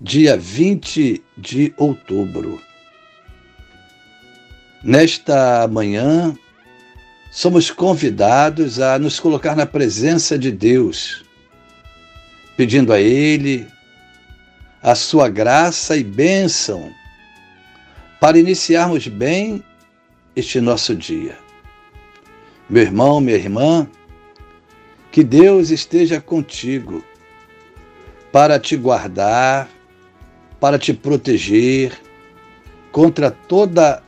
dia 20 de outubro. Nesta manhã, somos convidados a nos colocar na presença de Deus, pedindo a Ele a sua graça e bênção para iniciarmos bem este nosso dia. Meu irmão, minha irmã, que Deus esteja contigo para te guardar, para te proteger contra toda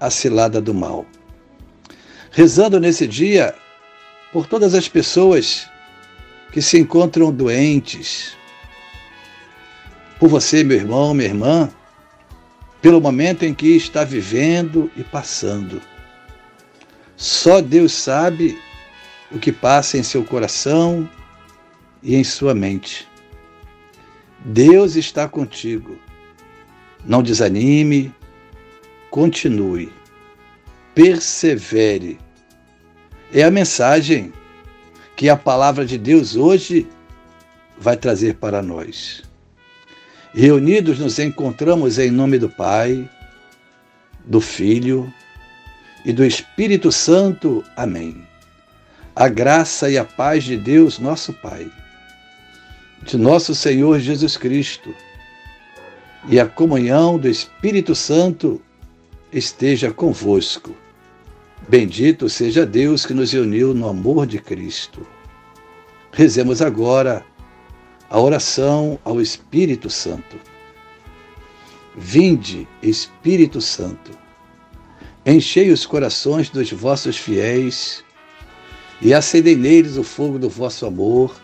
a cilada do mal. Rezando nesse dia por todas as pessoas que se encontram doentes, por você, meu irmão, minha irmã, pelo momento em que está vivendo e passando. Só Deus sabe o que passa em seu coração e em sua mente. Deus está contigo. Não desanime, continue, persevere. É a mensagem que a palavra de Deus hoje vai trazer para nós. Reunidos nos encontramos em nome do Pai, do Filho e do Espírito Santo. Amém. A graça e a paz de Deus, nosso Pai de nosso Senhor Jesus Cristo e a comunhão do Espírito Santo esteja convosco. Bendito seja Deus que nos uniu no amor de Cristo. Rezemos agora a oração ao Espírito Santo. Vinde, Espírito Santo, enchei os corações dos vossos fiéis e acendei neles o fogo do vosso amor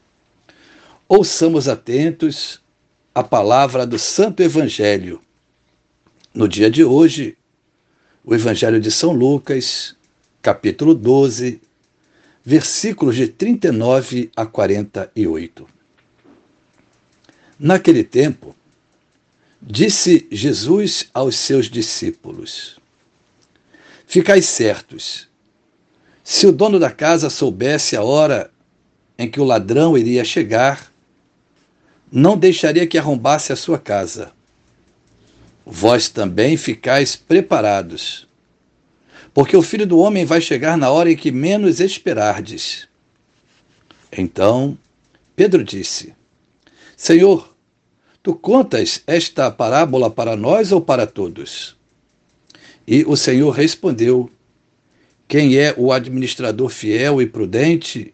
Ouçamos atentos a palavra do Santo Evangelho. No dia de hoje, o Evangelho de São Lucas, capítulo 12, versículos de 39 a 48. Naquele tempo, disse Jesus aos seus discípulos: Ficai certos, se o dono da casa soubesse a hora em que o ladrão iria chegar, não deixaria que arrombasse a sua casa. Vós também ficais preparados, porque o filho do homem vai chegar na hora em que menos esperardes. Então Pedro disse: Senhor, tu contas esta parábola para nós ou para todos? E o Senhor respondeu: Quem é o administrador fiel e prudente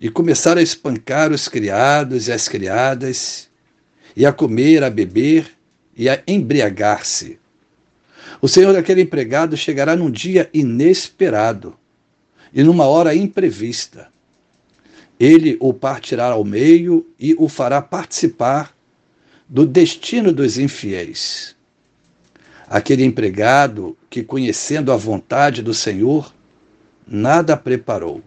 e começar a espancar os criados e as criadas, e a comer, a beber e a embriagar-se. O senhor daquele empregado chegará num dia inesperado e numa hora imprevista. Ele o partirá ao meio e o fará participar do destino dos infiéis. Aquele empregado que, conhecendo a vontade do Senhor, nada preparou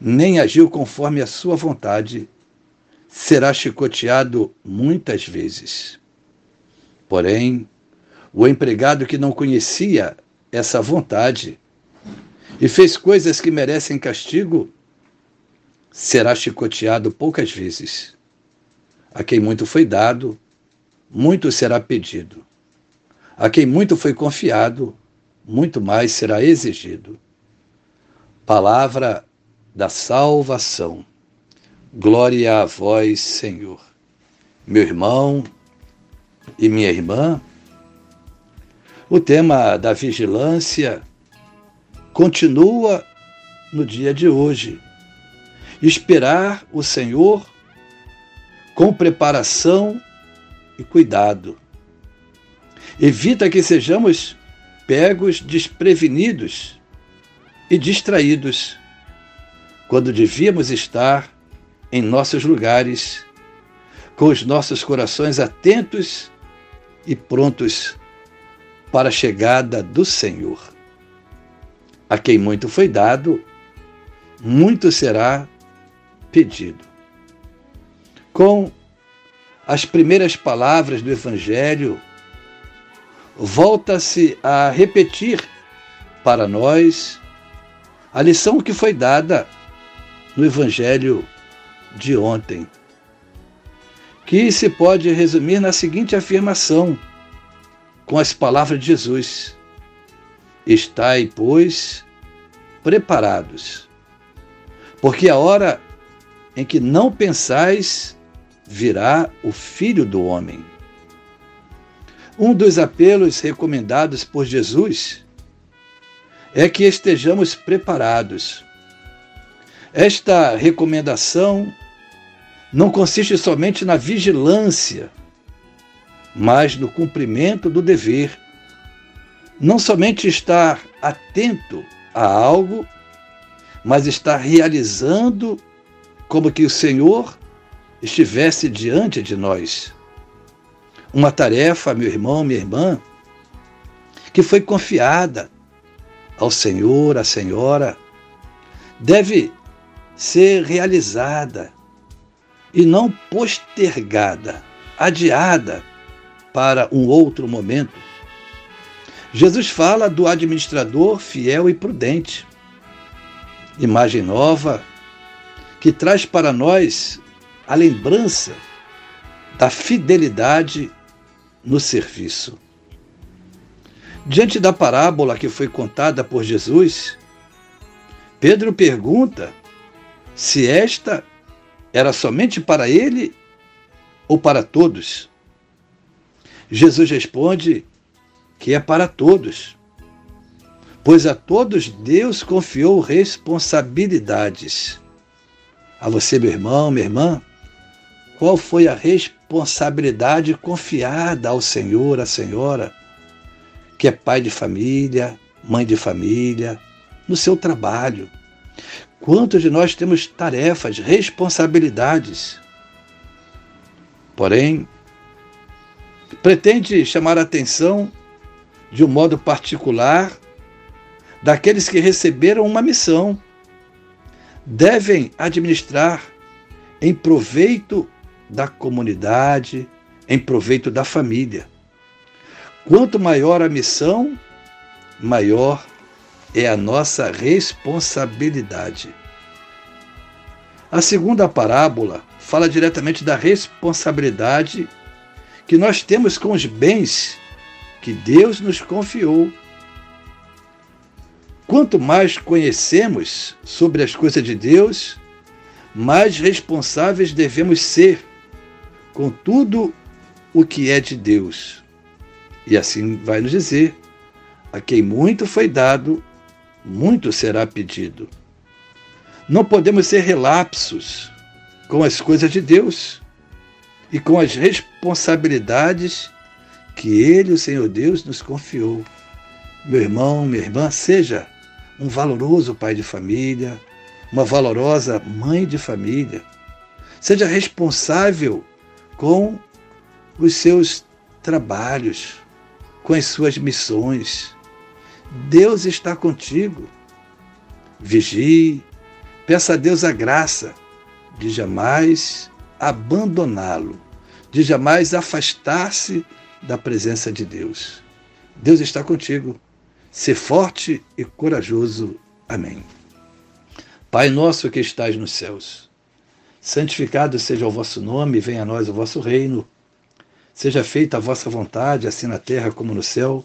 nem agiu conforme a sua vontade, será chicoteado muitas vezes. Porém, o empregado que não conhecia essa vontade e fez coisas que merecem castigo, será chicoteado poucas vezes. A quem muito foi dado, muito será pedido. A quem muito foi confiado, muito mais será exigido. Palavra da salvação. Glória a vós, Senhor. Meu irmão e minha irmã, o tema da vigilância continua no dia de hoje. Esperar o Senhor com preparação e cuidado. Evita que sejamos pegos desprevenidos e distraídos, quando devíamos estar em nossos lugares, com os nossos corações atentos e prontos para a chegada do Senhor. A quem muito foi dado, muito será pedido. Com as primeiras palavras do Evangelho, volta-se a repetir para nós a lição que foi dada no Evangelho de ontem, que se pode resumir na seguinte afirmação, com as palavras de Jesus: Estai, pois, preparados, porque a hora em que não pensais virá o Filho do Homem. Um dos apelos recomendados por Jesus é que estejamos preparados. Esta recomendação não consiste somente na vigilância, mas no cumprimento do dever. Não somente estar atento a algo, mas estar realizando como que o Senhor estivesse diante de nós. Uma tarefa, meu irmão, minha irmã, que foi confiada ao Senhor, à Senhora, deve ser realizada e não postergada, adiada para um outro momento. Jesus fala do administrador fiel e prudente. Imagem nova que traz para nós a lembrança da fidelidade no serviço. Diante da parábola que foi contada por Jesus, Pedro pergunta se esta era somente para ele ou para todos. Jesus responde que é para todos, pois a todos Deus confiou responsabilidades. A você, meu irmão, minha irmã, qual foi a responsabilidade confiada ao Senhor, à Senhora? que é pai de família, mãe de família, no seu trabalho. Quantos de nós temos tarefas, responsabilidades? Porém, pretende chamar a atenção de um modo particular daqueles que receberam uma missão. Devem administrar em proveito da comunidade, em proveito da família. Quanto maior a missão, maior é a nossa responsabilidade. A segunda parábola fala diretamente da responsabilidade que nós temos com os bens que Deus nos confiou. Quanto mais conhecemos sobre as coisas de Deus, mais responsáveis devemos ser com tudo o que é de Deus. E assim vai nos dizer: a quem muito foi dado, muito será pedido. Não podemos ser relapsos com as coisas de Deus e com as responsabilidades que Ele, o Senhor Deus, nos confiou. Meu irmão, minha irmã, seja um valoroso pai de família, uma valorosa mãe de família. Seja responsável com os seus trabalhos, com as suas missões. Deus está contigo. Vigie, peça a Deus a graça de jamais abandoná-lo, de jamais afastar-se da presença de Deus. Deus está contigo. Ser forte e corajoso. Amém. Pai nosso que estais nos céus, santificado seja o vosso nome, venha a nós o vosso reino. Seja feita a vossa vontade, assim na terra como no céu.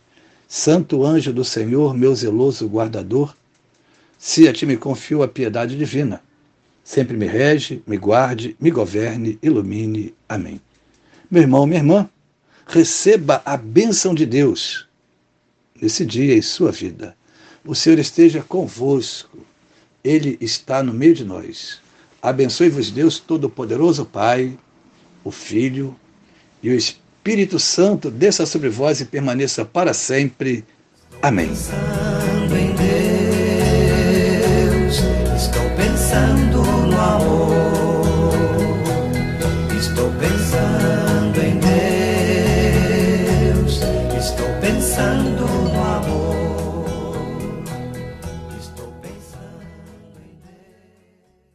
Santo anjo do Senhor, meu zeloso guardador, se a ti me confio a piedade divina, sempre me rege, me guarde, me governe, ilumine. Amém. Meu irmão, minha irmã, receba a bênção de Deus nesse dia em sua vida o Senhor esteja convosco. Ele está no meio de nós. Abençoe-vos, Deus Todo-Poderoso, Pai, o Filho e o Espírito Santo, desça sobre vós e permaneça para sempre. Amém. Pensando em Deus, estou pensando no amor. Estou estou pensando